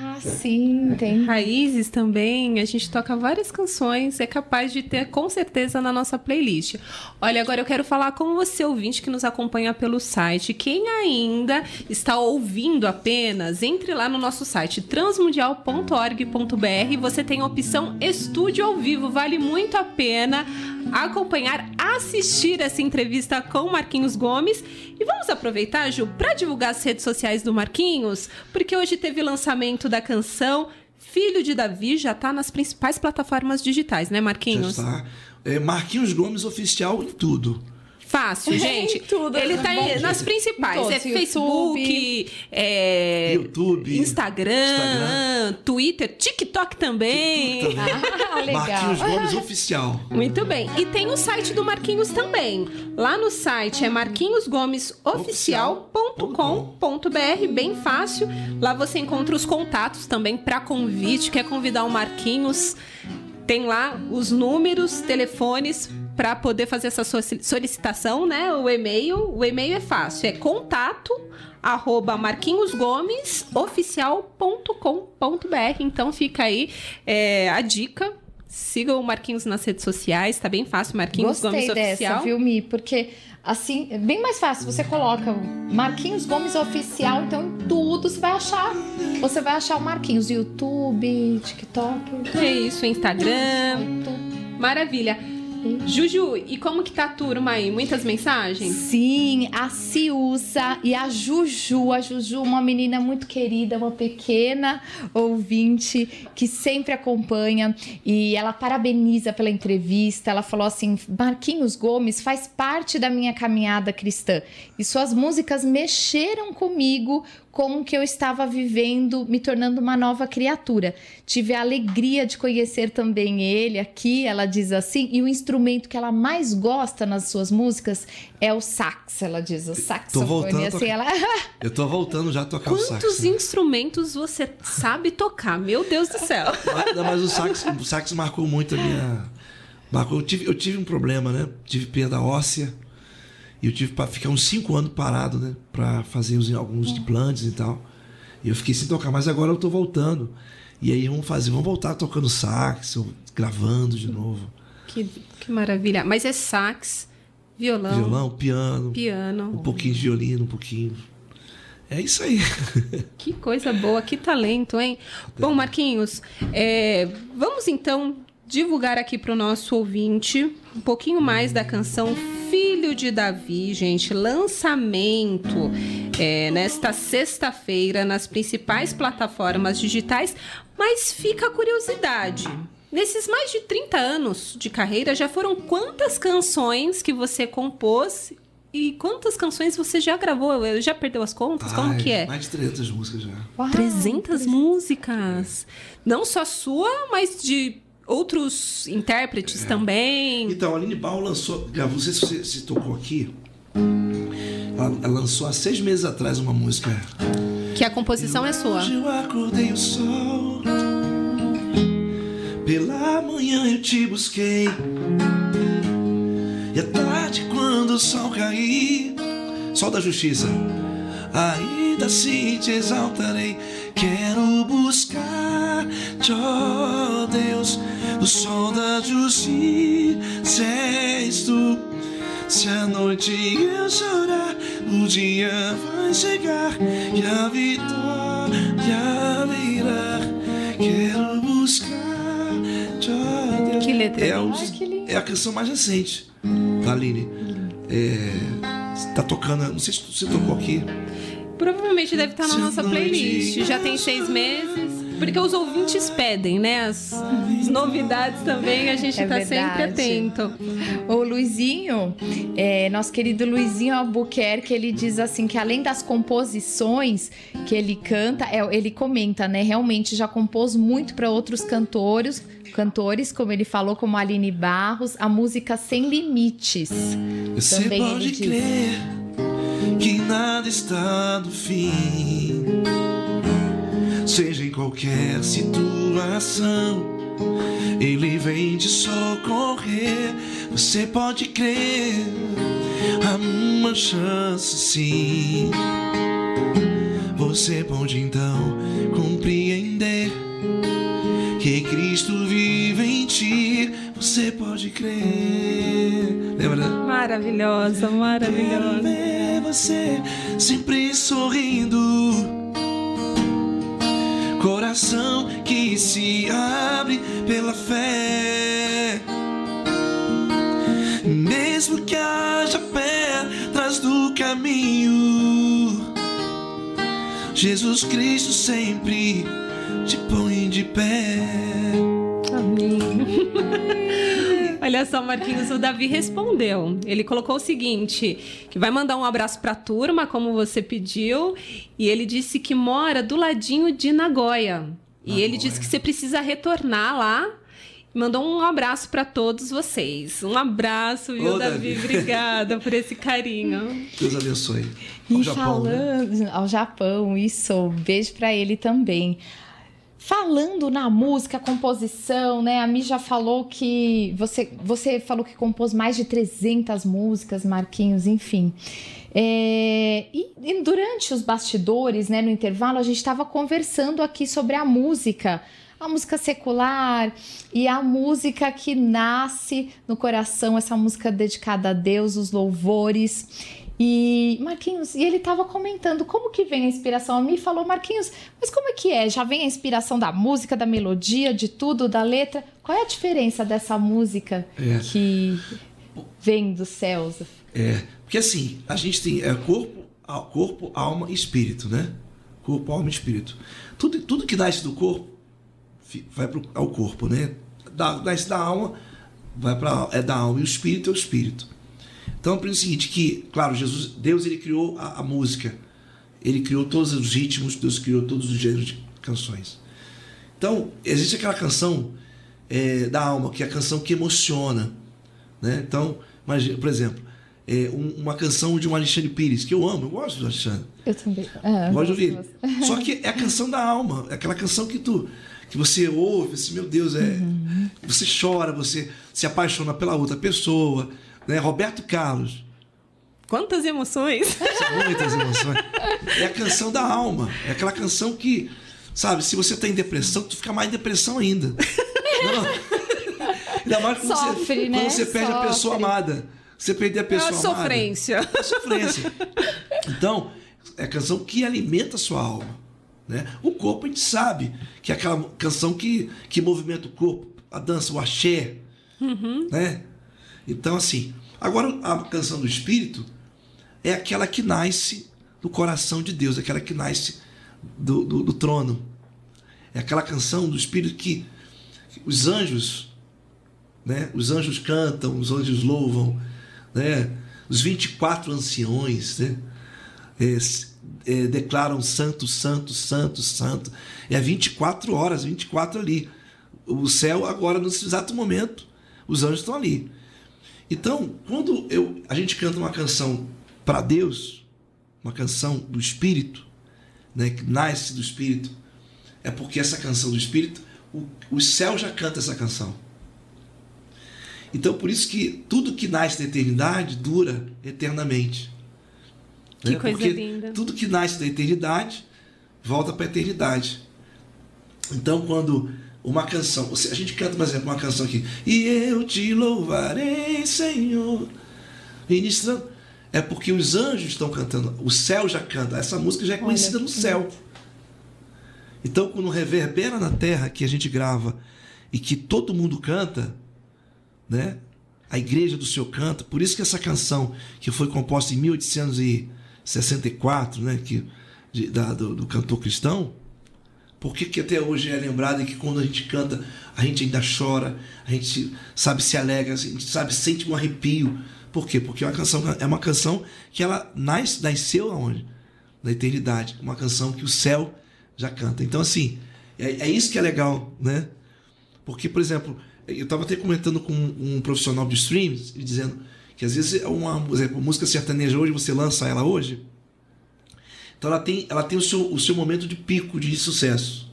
A: Ah, sim, tem.
C: Raízes também. A gente toca várias canções. É capaz de ter com certeza na nossa playlist. Olha, agora eu quero falar com você, ouvinte, que nos acompanha pelo site. Quem ainda está ouvindo apenas, entre lá no nosso site transmundial.org.br. Você tem a opção Estúdio ao Vivo. Vale muito a pena acompanhar, assistir essa entrevista com Marquinhos Gomes. E vamos aproveitar, Ju, para divulgar as redes sociais do Marquinhos, porque hoje teve lançamento da canção Filho de Davi, já está nas principais plataformas digitais, né, Marquinhos?
D: Já está. É Marquinhos Gomes Oficial em tudo.
C: Fácil, gente.
A: tudo.
C: Ele tá aí nas principais. Todos, é Facebook, é
D: YouTube,
C: Instagram, Instagram, Twitter, TikTok também.
D: TikTok também. Ah, legal. Marquinhos Gomes Oficial.
C: Muito bem. E tem o site do Marquinhos também. Lá no site é marquinhosgomesoficial.com.br, bem fácil. Lá você encontra os contatos também para convite. Quer convidar o Marquinhos? Tem lá os números, telefones para poder fazer essa solicitação, né? O e-mail, o e-mail é fácil, é contato arroba marquinhosgomesoficial.com.br. Então fica aí é, a dica. Siga o Marquinhos nas redes sociais, tá bem fácil, Marquinhos
A: Gostei
C: Gomes
A: dessa,
C: Oficial.
A: viu, Mi? Porque assim, é bem mais fácil. Você coloca Marquinhos Gomes Oficial, então em tudo você vai achar. Você vai achar o Marquinhos, YouTube, TikTok.
C: É isso, Instagram. Maravilha. Juju, e como que tá a turma aí? Muitas mensagens?
A: Sim, a Ciúça e a Juju. A Juju, uma menina muito querida, uma pequena ouvinte que sempre acompanha e ela parabeniza pela entrevista. Ela falou assim: Marquinhos Gomes faz parte da minha caminhada cristã e suas músicas mexeram comigo como que eu estava vivendo, me tornando uma nova criatura. Tive a alegria de conhecer também ele aqui, ela diz assim, e o instrumento que ela mais gosta nas suas músicas é o sax, ela diz, o saxofone.
D: Tô voltando
A: assim, ela...
D: Eu tô voltando já a tocar
C: Quantos
D: o sax.
C: Quantos instrumentos você sabe tocar? Meu Deus do céu.
D: Mas, mas o, sax, o sax marcou muito a minha... Marcou, eu, tive, eu tive um problema, né? Tive perda óssea. E eu tive para ficar uns cinco anos parado, né? Para fazer os, alguns implantes e tal. E eu fiquei sem tocar, mas agora eu tô voltando. E aí vamos fazer, vamos voltar tocando sax, gravando de novo.
C: Que, que maravilha. Mas é sax, violão.
D: Violão, piano.
C: Piano.
D: Um pouquinho de violino, um pouquinho. É isso aí.
C: Que coisa boa, que talento, hein? Bom, Marquinhos, é, vamos então divulgar aqui para o nosso ouvinte um pouquinho mais da canção Filho de Davi, gente, lançamento é, nesta sexta-feira nas principais plataformas digitais, mas fica a curiosidade. Nesses mais de 30 anos de carreira, já foram quantas canções que você compôs e quantas canções você já gravou? Já perdeu as contas? Como que é?
D: Mais de 300 músicas já.
C: Uau, 300 músicas. Não só sua, mas de outros intérpretes é. também.
D: Então, a Aline Bal lançou, não sei se você se tocou aqui, ela, ela, lançou há seis meses atrás uma música.
C: Que a composição
D: eu,
C: é sua.
D: Hoje eu acordei o sol, pela manhã eu te busquei, e à tarde quando o sol cair, sol da justiça, ainda assim te exaltarei. Quero buscar, ó Deus, o sol da justiça és tu. Se a noite eu chorar, o dia vai chegar e a vitória virá. Quero buscar, ó Deus.
C: Que letra
D: é, os, é a canção mais recente da Aline. É, tá tocando, não sei se você tocou aqui.
C: Provavelmente deve estar na nossa playlist. Já tem seis meses. Porque os ouvintes pedem, né? As, as novidades também, a gente está é sempre atento.
A: O Luizinho, é, nosso querido Luizinho Albuquerque, ele diz assim que além das composições que ele canta, é, ele comenta, né? Realmente já compôs muito para outros cantores, cantores, como ele falou, como Aline Barros, a música Sem Limites.
D: Você Também pode crer que nada está no fim. Seja em qualquer situação, Ele vem te socorrer. Você pode crer, há uma chance sim. Você pode então compreender que Cristo vive em ti. Você pode crer. Lembra?
C: Maravilhosa, maravilhosa.
D: Quero ver você sempre sorrindo. Coração que se abre pela fé. Mesmo que haja pedras do caminho, Jesus Cristo sempre te põe de pé.
C: Amém. Olha só, Marquinhos, o Davi respondeu. Ele colocou o seguinte: que vai mandar um abraço para a turma, como você pediu, e ele disse que mora do ladinho de Nagoya. E
D: Nagoya.
C: ele disse que você precisa retornar lá. Mandou um abraço para todos vocês. Um abraço, viu,
D: Ô,
C: Davi?
D: Davi.
C: Obrigada por esse carinho.
D: Deus abençoe. Ao
A: E
D: Japão, né?
A: falando ao Japão, isso, beijo pra ele também. Falando na música, composição, né? A Mi já falou que você, você falou que compôs mais de 300 músicas, Marquinhos, enfim. É, e, e durante os bastidores, né, no intervalo, a gente estava conversando aqui sobre a música, a música secular e a música que nasce no coração, essa música dedicada a Deus, os louvores. E Marquinhos, e ele estava comentando como que vem a inspiração. A mim falou, Marquinhos, mas como é que é? Já vem a inspiração da música, da melodia, de tudo, da letra? Qual é a diferença dessa música
D: É.
A: que vem dos céus?
D: É, porque assim, a gente tem é, corpo, corpo, alma e espírito, né? Corpo, alma e espírito. Tudo, tudo que nasce do corpo vai pro, ao corpo, né? Da, nasce da alma, vai para é da alma e o espírito é o espírito. Então, é o seguinte, que, claro, Jesus, Deus ele criou a, a música, ele criou todos os ritmos, Deus criou todos os gêneros de canções. Então, existe aquela canção é, da alma, que é a canção que emociona, né? Então, imagina, por exemplo, é, um- uma canção de um Alexandre Pires, que eu amo, eu gosto do Alexandre.
A: Eu também. Ah,
D: Gosto de ouvir. Só que é a canção da alma, é aquela canção que tu que você ouve, assim, meu Deus, é, você chora, você se apaixona pela outra pessoa, né? Roberto Carlos,
C: Quantas emoções!
D: são muitas emoções. É a canção da alma, é aquela canção que, sabe, se você tá em depressão, tu fica mais em depressão ainda. Não. Ainda mais quando
A: Sofre,
D: você,
A: né?
D: quando você perde a pessoa
A: Sofre.
D: amada. Você perder a
C: É
D: pessoa
C: uma
D: amada.
C: sofrência.
D: É sofrência. Então, é a canção que alimenta a sua alma. Né? O corpo a gente sabe que é aquela canção que, que movimenta o corpo, a dança, o axé. Né? Então, assim, agora a canção do espírito é aquela que nasce do coração de Deus, aquela que nasce do, do, do trono. É aquela canção do espírito que os anjos, né? Os anjos cantam, os anjos louvam, né? Os 24 anciões, né? É, é, declaram santo, santo, santo, santo. É 24 horas, 24 ali. O céu agora nesse exato momento, os anjos estão ali. Então, quando eu, a gente canta uma canção para Deus, uma canção do Espírito, né, que nasce do Espírito, é porque essa canção do Espírito, o, o céu já canta essa canção. Então, por isso que tudo que nasce da eternidade dura eternamente.
C: Que
D: Né?
C: coisa
D: Porque
C: linda.
D: tudo que nasce da eternidade volta para a eternidade. Então, quando uma canção, a gente canta, por exemplo, uma canção aqui, e eu te louvarei, Senhor, ministrando, é porque os anjos estão cantando, o céu já canta, essa música já é conhecida no céu. Então, quando reverbera na terra que a gente grava e que todo mundo canta, né? A igreja do Senhor canta. Por isso que essa canção, que foi composta em 1864, né? Que, de- da- do, do cantor cristão, por que, que até hoje é lembrada e que quando a gente canta, a gente ainda chora, a gente sabe se alegra, a gente sabe sente um arrepio. Por quê? Porque é uma canção, é uma canção que ela nasce, nasceu aonde? Na eternidade. Uma canção que o céu já canta. Então, assim, é, é isso que é legal, né? Porque, por exemplo, eu estava até comentando com um profissional de streams, dizendo Que às vezes é uma por exemplo, música sertaneja hoje, você lança ela hoje, então ela tem, ela tem o, seu, o seu momento de pico de sucesso.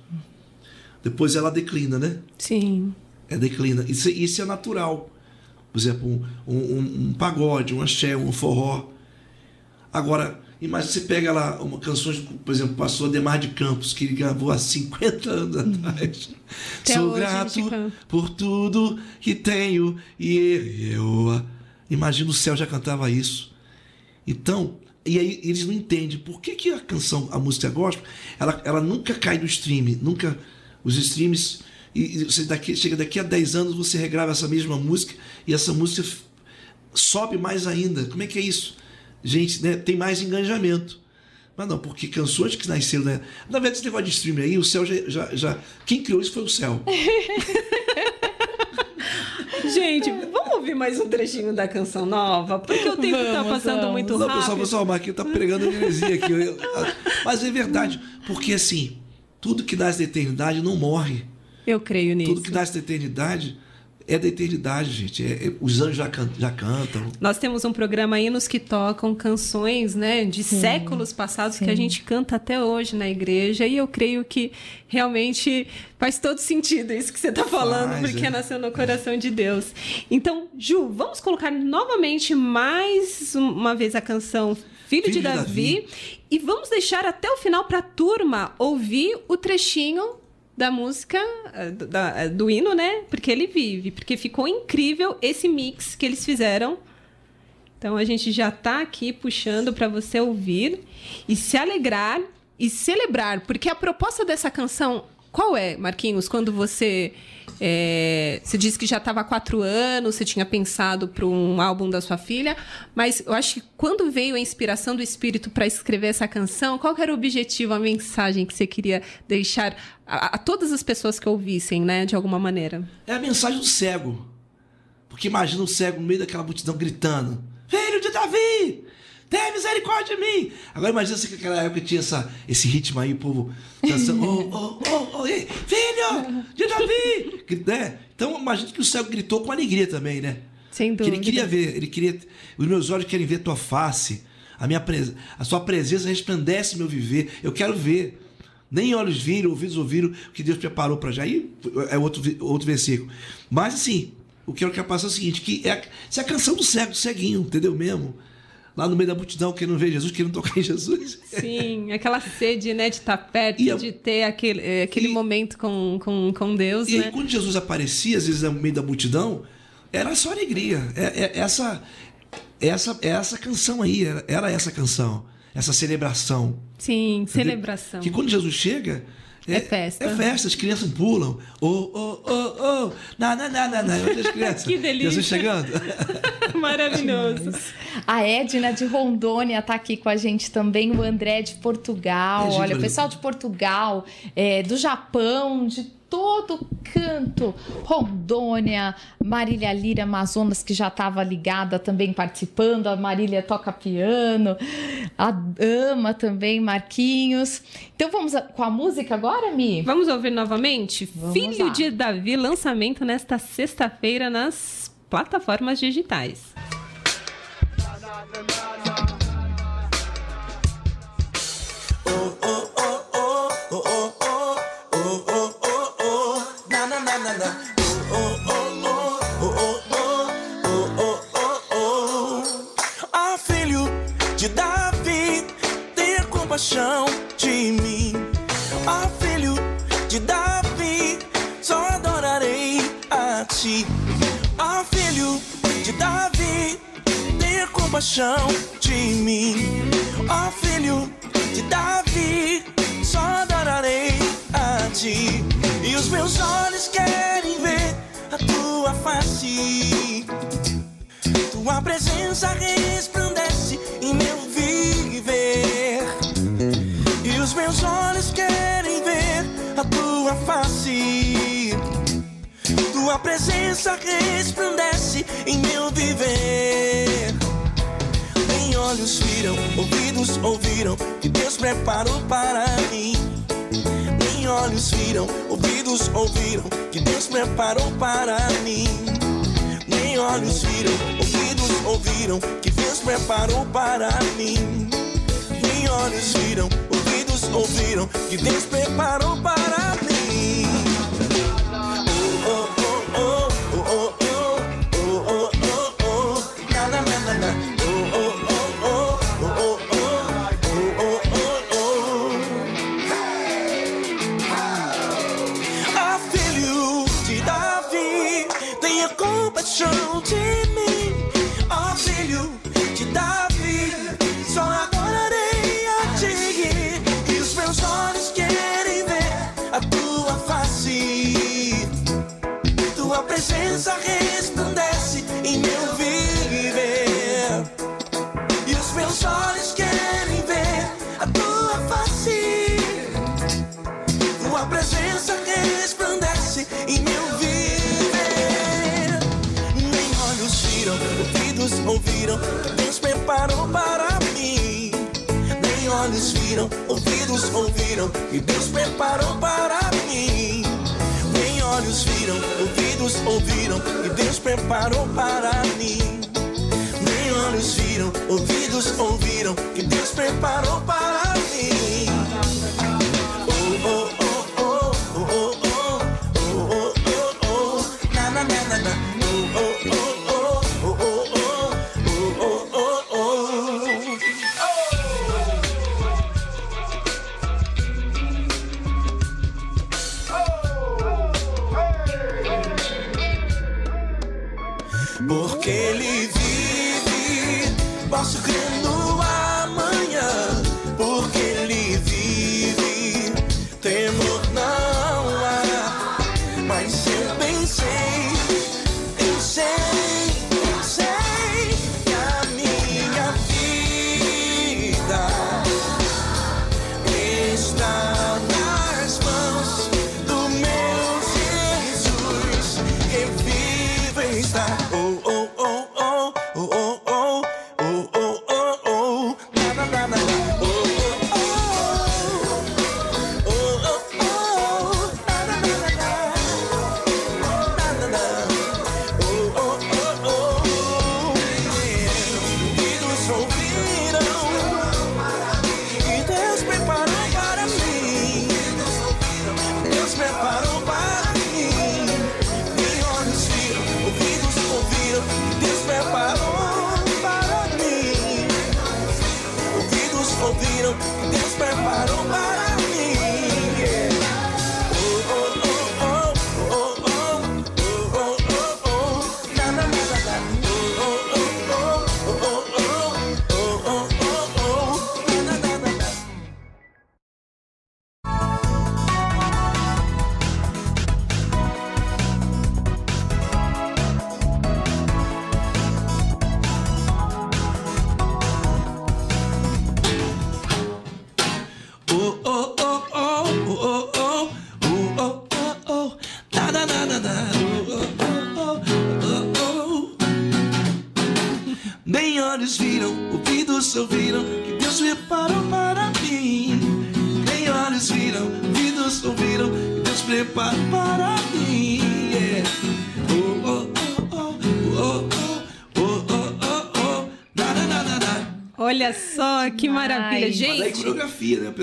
D: Depois ela declina, né?
C: Sim.
D: É declina. Isso, isso é natural. Por exemplo, um, um, um pagode, um axé, um forró. Agora, imagina você pega lá uma canção, por exemplo, passou Ademar de Campos, que ele gravou há 50 anos
C: Uhum.
D: atrás.
C: Até
D: Sou
C: hoje
D: grato por tudo que tenho e eu. Imagina o céu já cantava isso. Então, e aí eles não entendem por que, que a canção, a música gospel, ela, ela nunca cai no stream, nunca. Os streams. E, você daqui, chega daqui a 10 anos, você regrava essa mesma música e essa música sobe mais ainda. Como é que é isso? Gente, né, tem mais engajamento. Mas não, porque canções que nasceram, né? Na verdade, esse negócio de streaming aí, o céu já, já, já- Quem criou isso foi o céu.
C: Gente, vamos ouvir mais um trechinho da canção nova? Porque o tempo tá
A: Vamos,
C: passando
A: vamos.
C: muito
D: Não,
C: rápido.
D: pessoal, pessoal, o Marquinhos tá pregando heresia aqui. Mas é verdade, porque assim, tudo que nasce da eternidade não morre.
C: Eu creio nisso.
D: Tudo que nasce da eternidade é da eternidade, gente. É- é- os anjos já, can- já cantam.
C: Nós temos um programa aí nos que tocam canções, né, de séculos passados que a
A: sim.
C: gente canta até hoje na igreja e eu creio que realmente faz todo sentido isso que você está falando,
D: Faz,
C: porque
D: é.
C: nasceu no coração de Deus. Então, Ju, vamos colocar novamente mais uma vez a canção Filho, de, Davi, e vamos deixar até o final para a turma ouvir o trechinho da música, eh, da- eh, do hino, né? Porque ele vive, porque ficou incrível esse mix que eles fizeram então a gente já está aqui puxando para você ouvir e se alegrar e celebrar, porque a proposta dessa canção qual é, Marquinhos? Quando você é, você disse que já estava há quatro anos, você tinha pensado para um álbum da sua filha, mas eu acho que quando veio a inspiração do Espírito para escrever essa canção, qual era o objetivo, a mensagem que você queria deixar a, a todas as pessoas que ouvissem, né, de alguma maneira?
D: É a mensagem do cego. Porque imagina o cego no meio daquela multidão gritando: Filho de Davi! Tem misericórdia de mim! Agora imagina se que naquela época tinha essa, esse ritmo aí, o povo dançando: Oh, oh, oh, oh, ei, filho de Davi! Né? Então imagina que o cego gritou com alegria também, né?
C: Sem
D: Que ele
C: dúvida.
D: queria ver, ele queria. Os meus olhos querem ver tua face, a, minha pres... a sua presença resplandece meu viver. Eu quero ver. Nem olhos viram, ouvidos ouviram o que Deus preparou para já. Aí é outro, outro versículo. Mas assim, o que eu quero passar é o seguinte: que é, a- isso é a canção do cego, do ceguinho, entendeu mesmo? Lá no meio da multidão, querendo ver Jesus, querendo tocar em Jesus.
C: Sim, aquela sede, né, de estar perto,
D: E
C: de ter aquele, eh, aquele
D: E-
C: momento com, com, com Deus,
D: E
C: né?
D: aí, quando Jesus aparecia, às vezes, no meio da multidão, era só alegria. É, é- essa, essa, é essa canção aí, era, era essa canção, essa celebração.
C: Sim,
D: Entendeu?
C: celebração.
D: Que quando Jesus chega.
C: É festa.
D: É festa, as crianças pulam. Oh, oh, oh, oh. Na, na, na, na, na. Olha as crianças.
C: Que delícia.
D: Jesus chegando.
C: Maravilhoso.
A: A Edna de Rondônia tá aqui com a gente também, o André de Portugal.
D: É, gente,
A: Olha, o pessoal de Portugal, é, do Japão, de todo canto. Rondônia, Marília Lira Amazonas, que já estava ligada também participando. A Marília toca piano. A Ama também, Marquinhos. Então vamos a- com a música agora, Mi?
C: Vamos ouvir novamente?
A: Vamos
C: Filho
A: lá.
C: de Davi, lançamento nesta sexta-feira nas plataformas digitais.
E: De Davi, só adorarei a ti. Ah, filho de Davi, tenha compaixão de mim. Ah, filho de Davi, só adorarei a ti. E os meus olhos querem ver a tua face. Tua presença resplandece Tua presença resplandece em meu viver. Nem olhos viram, ouvidos ouviram que Deus preparou para mim. Nem olhos viram, ouvidos ouviram que Deus preparou para mim. Nem olhos viram, ouvidos
D: ouviram que Deus preparou para mim. Nem olhos viram, ouvidos ouviram que Deus preparou para mim. Ouvidos ouviram, e Deus preparou para mim. Nem olhos viram, ouvidos ouviram, e Deus preparou para mim. Nem olhos viram, ouvidos ouviram, que Deus preparou para mim.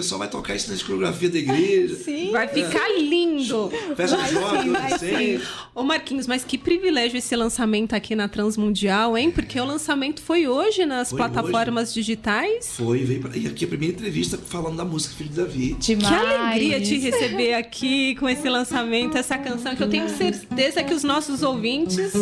F: Pessoal vai tocar isso na coreografia da igreja.
C: Sim. Vai ficar lindo.
F: Festa de jovem,
C: Vai sim. Ô Marquinhos, mas que privilégio esse lançamento aqui na Transmundial, hein? Porque o lançamento foi hoje nas
F: Foi
C: plataformas digitais.
F: Foi, veio pra... E aqui a primeira entrevista falando da música Filho de Davi.
A: Demais.
C: Que alegria te receber aqui com esse lançamento, essa canção que eu tenho certeza que os nossos ouvintes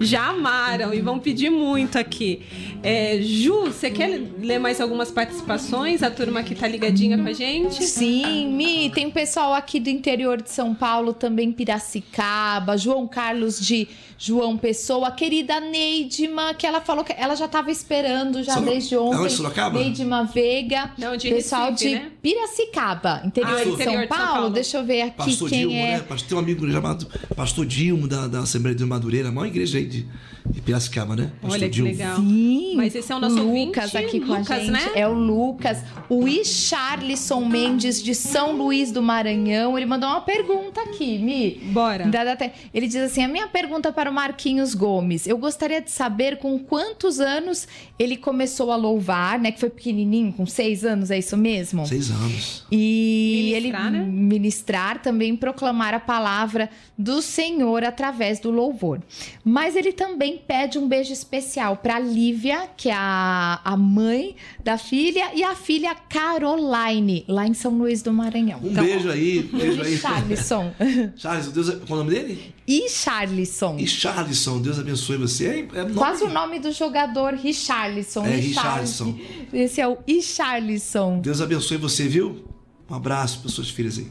C: já amaram e vão pedir muito aqui. É, Ju, você quer ler mais algumas participações? A turma que tá ligadinha com a gente?
A: Sim, Mi, tem pessoal aqui do interior de São Paulo, também Piracicaba, João Carlos de João Pessoa, a querida Neidima, que ela falou que ela já estava esperando já
F: Soro-
A: desde ontem.
F: Aonde, Sorocaba?
A: Neidima Veiga,
C: Não, de
A: pessoal
C: Recife,
A: de
C: né?
A: Piracicaba, interior,
C: Ah,
A: de,
C: interior
A: São
C: de São
A: Paulo.
C: Paulo.
A: Deixa eu ver aqui
F: Pastor
A: quem
F: Dilmo,
A: é.
F: né? Pastor- Tem um amigo chamado Pastor Dilmo da, da Assembleia de Madureira, a maior igreja aí de, de Piracicaba, né? Pastor
C: Olha que
F: Dilmo.
C: legal.
A: Sim,
C: Mas esse é o nosso
A: Lucas
C: ouvinte
A: aqui aqui com
C: Lucas,
A: a gente.
C: Né?
A: É o Lucas. O Icharlison Mendes, de São Luís do Maranhão. Ele mandou uma pergunta aqui, Mi.
C: Bora.
A: Ele diz assim: a minha pergunta para o Marquinhos Gomes. Eu gostaria de saber com quantos anos ele começou a louvar, né? Que foi pequenininho, com seis anos, é isso mesmo?
D: Seis anos.
A: E
C: Ministrar,
A: ele
C: né?
A: ministrar também proclamar a palavra do Senhor através do louvor. Mas ele também pede um beijo especial para Lívia, que é a, a mãe da filha, e a filha Caroline, lá em São Luís do Maranhão.
D: Um
A: Então,
D: beijo aí, um beijo aí.
A: Charlison.
D: Charles, Deus, qual é o nome dele?
A: e Charlison.
D: E Charlison, Deus abençoe você. É, é nome-
A: Quase o nome do jogador, Richarlison.
D: É,
A: Richarli-
D: Richarlison.
A: Esse é o Richarlison.
D: Deus abençoe você, viu? Um abraço para suas filhas aí.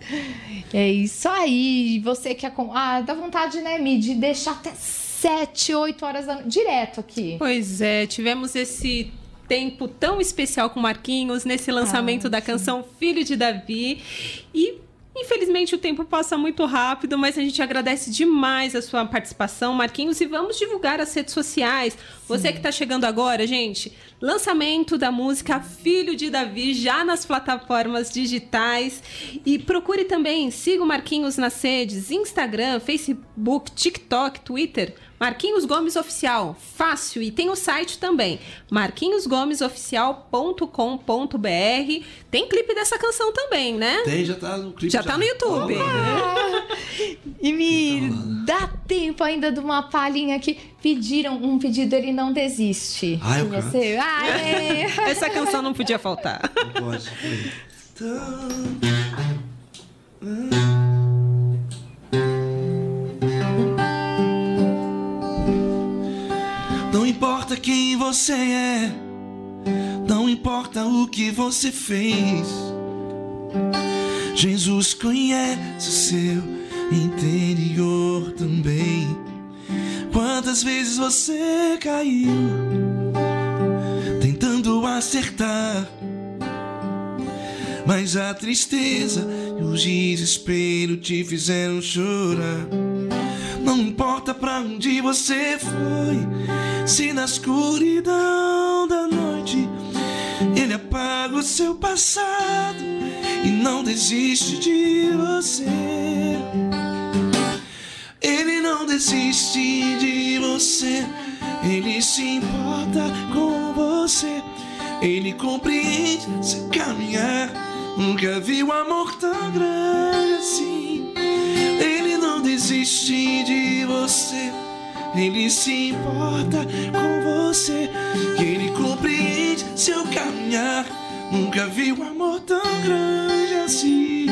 A: É isso aí. Você que é com. Ah, dá vontade, né, Mi, de deixar até 7, 8 horas da noite. Direto aqui.
C: Pois é, tivemos esse tempo tão especial com Marquinhos nesse lançamento
A: Ah,
C: da canção Filho de Davi e Infelizmente o tempo passa muito rápido, mas a gente agradece demais a sua participação, Marquinhos, e vamos divulgar as redes sociais. Você que está chegando agora, gente, lançamento da música Filho de Davi já nas plataformas digitais e procure também, siga o Marquinhos nas redes, Instagram, Facebook, TikTok, Twitter. Marquinhos Gomes Oficial, fácil, e tem o site também, marquinhosgomesoficial.com.br. Tem clipe dessa canção também, né?
D: Tem, já tá no clipe.
C: Já tá no YouTube.
A: E me
D: Então,
A: dá tempo ainda de uma palhinha aqui. Pediram um pedido, ele não desiste.
D: Ah, eu
A: você. Ah, é.
C: Essa canção não podia faltar.
D: Não pode. Não importa quem você é, não importa o que você fez. Jesus conhece o seu interior também. Quantas vezes você caiu tentando acertar? Mas a tristeza e o desespero te fizeram chorar. Não importa pra onde você foi, se na escuridão da noite ele apaga o seu passado e não desiste de você. Ele não desiste de você, ele se importa com você, ele compreende seu caminhar. Nunca vi um amor tão grande assim. Ele não desiste de você, ele se importa com você, ele compreende seu caminhar. Nunca vi um amor tão grande assim.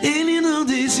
D: Ele não desiste.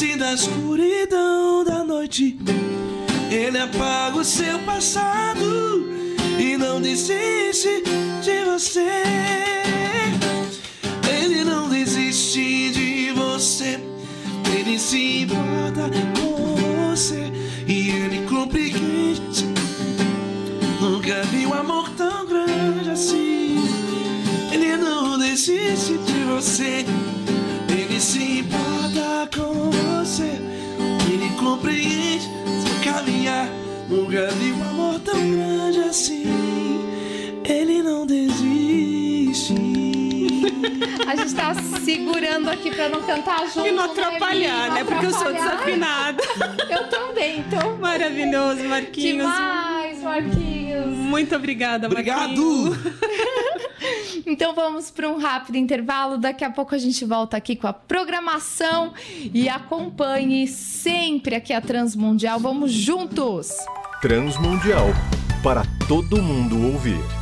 D: se da escuridão da noite ele apaga o seu passado e não desiste de você. Ele não desiste de você, ele se importa com você e ele compreende. Nunca vi um amor tão grande assim. Ele não desiste de você. Ele se importa com você. Ele compreende seu caminhar. Nunca vi um amor tão grande assim. Ele não desiste.
A: A gente tá segurando aqui pra não cantar junto.
C: E não
A: né,
C: atrapalhar,
A: Não
C: né? Porque eu sou desafinada.
A: Eu também, então.
C: Maravilhoso, Marquinhos.
A: Demais, Marquinhos.
C: Muito obrigada,
D: Obrigado!
C: Marquinhos.
A: Então vamos para um rápido intervalo. Daqui a pouco a gente volta aqui com a programação e acompanhe sempre aqui a Transmundial. Vamos juntos!
G: Transmundial para todo mundo ouvir.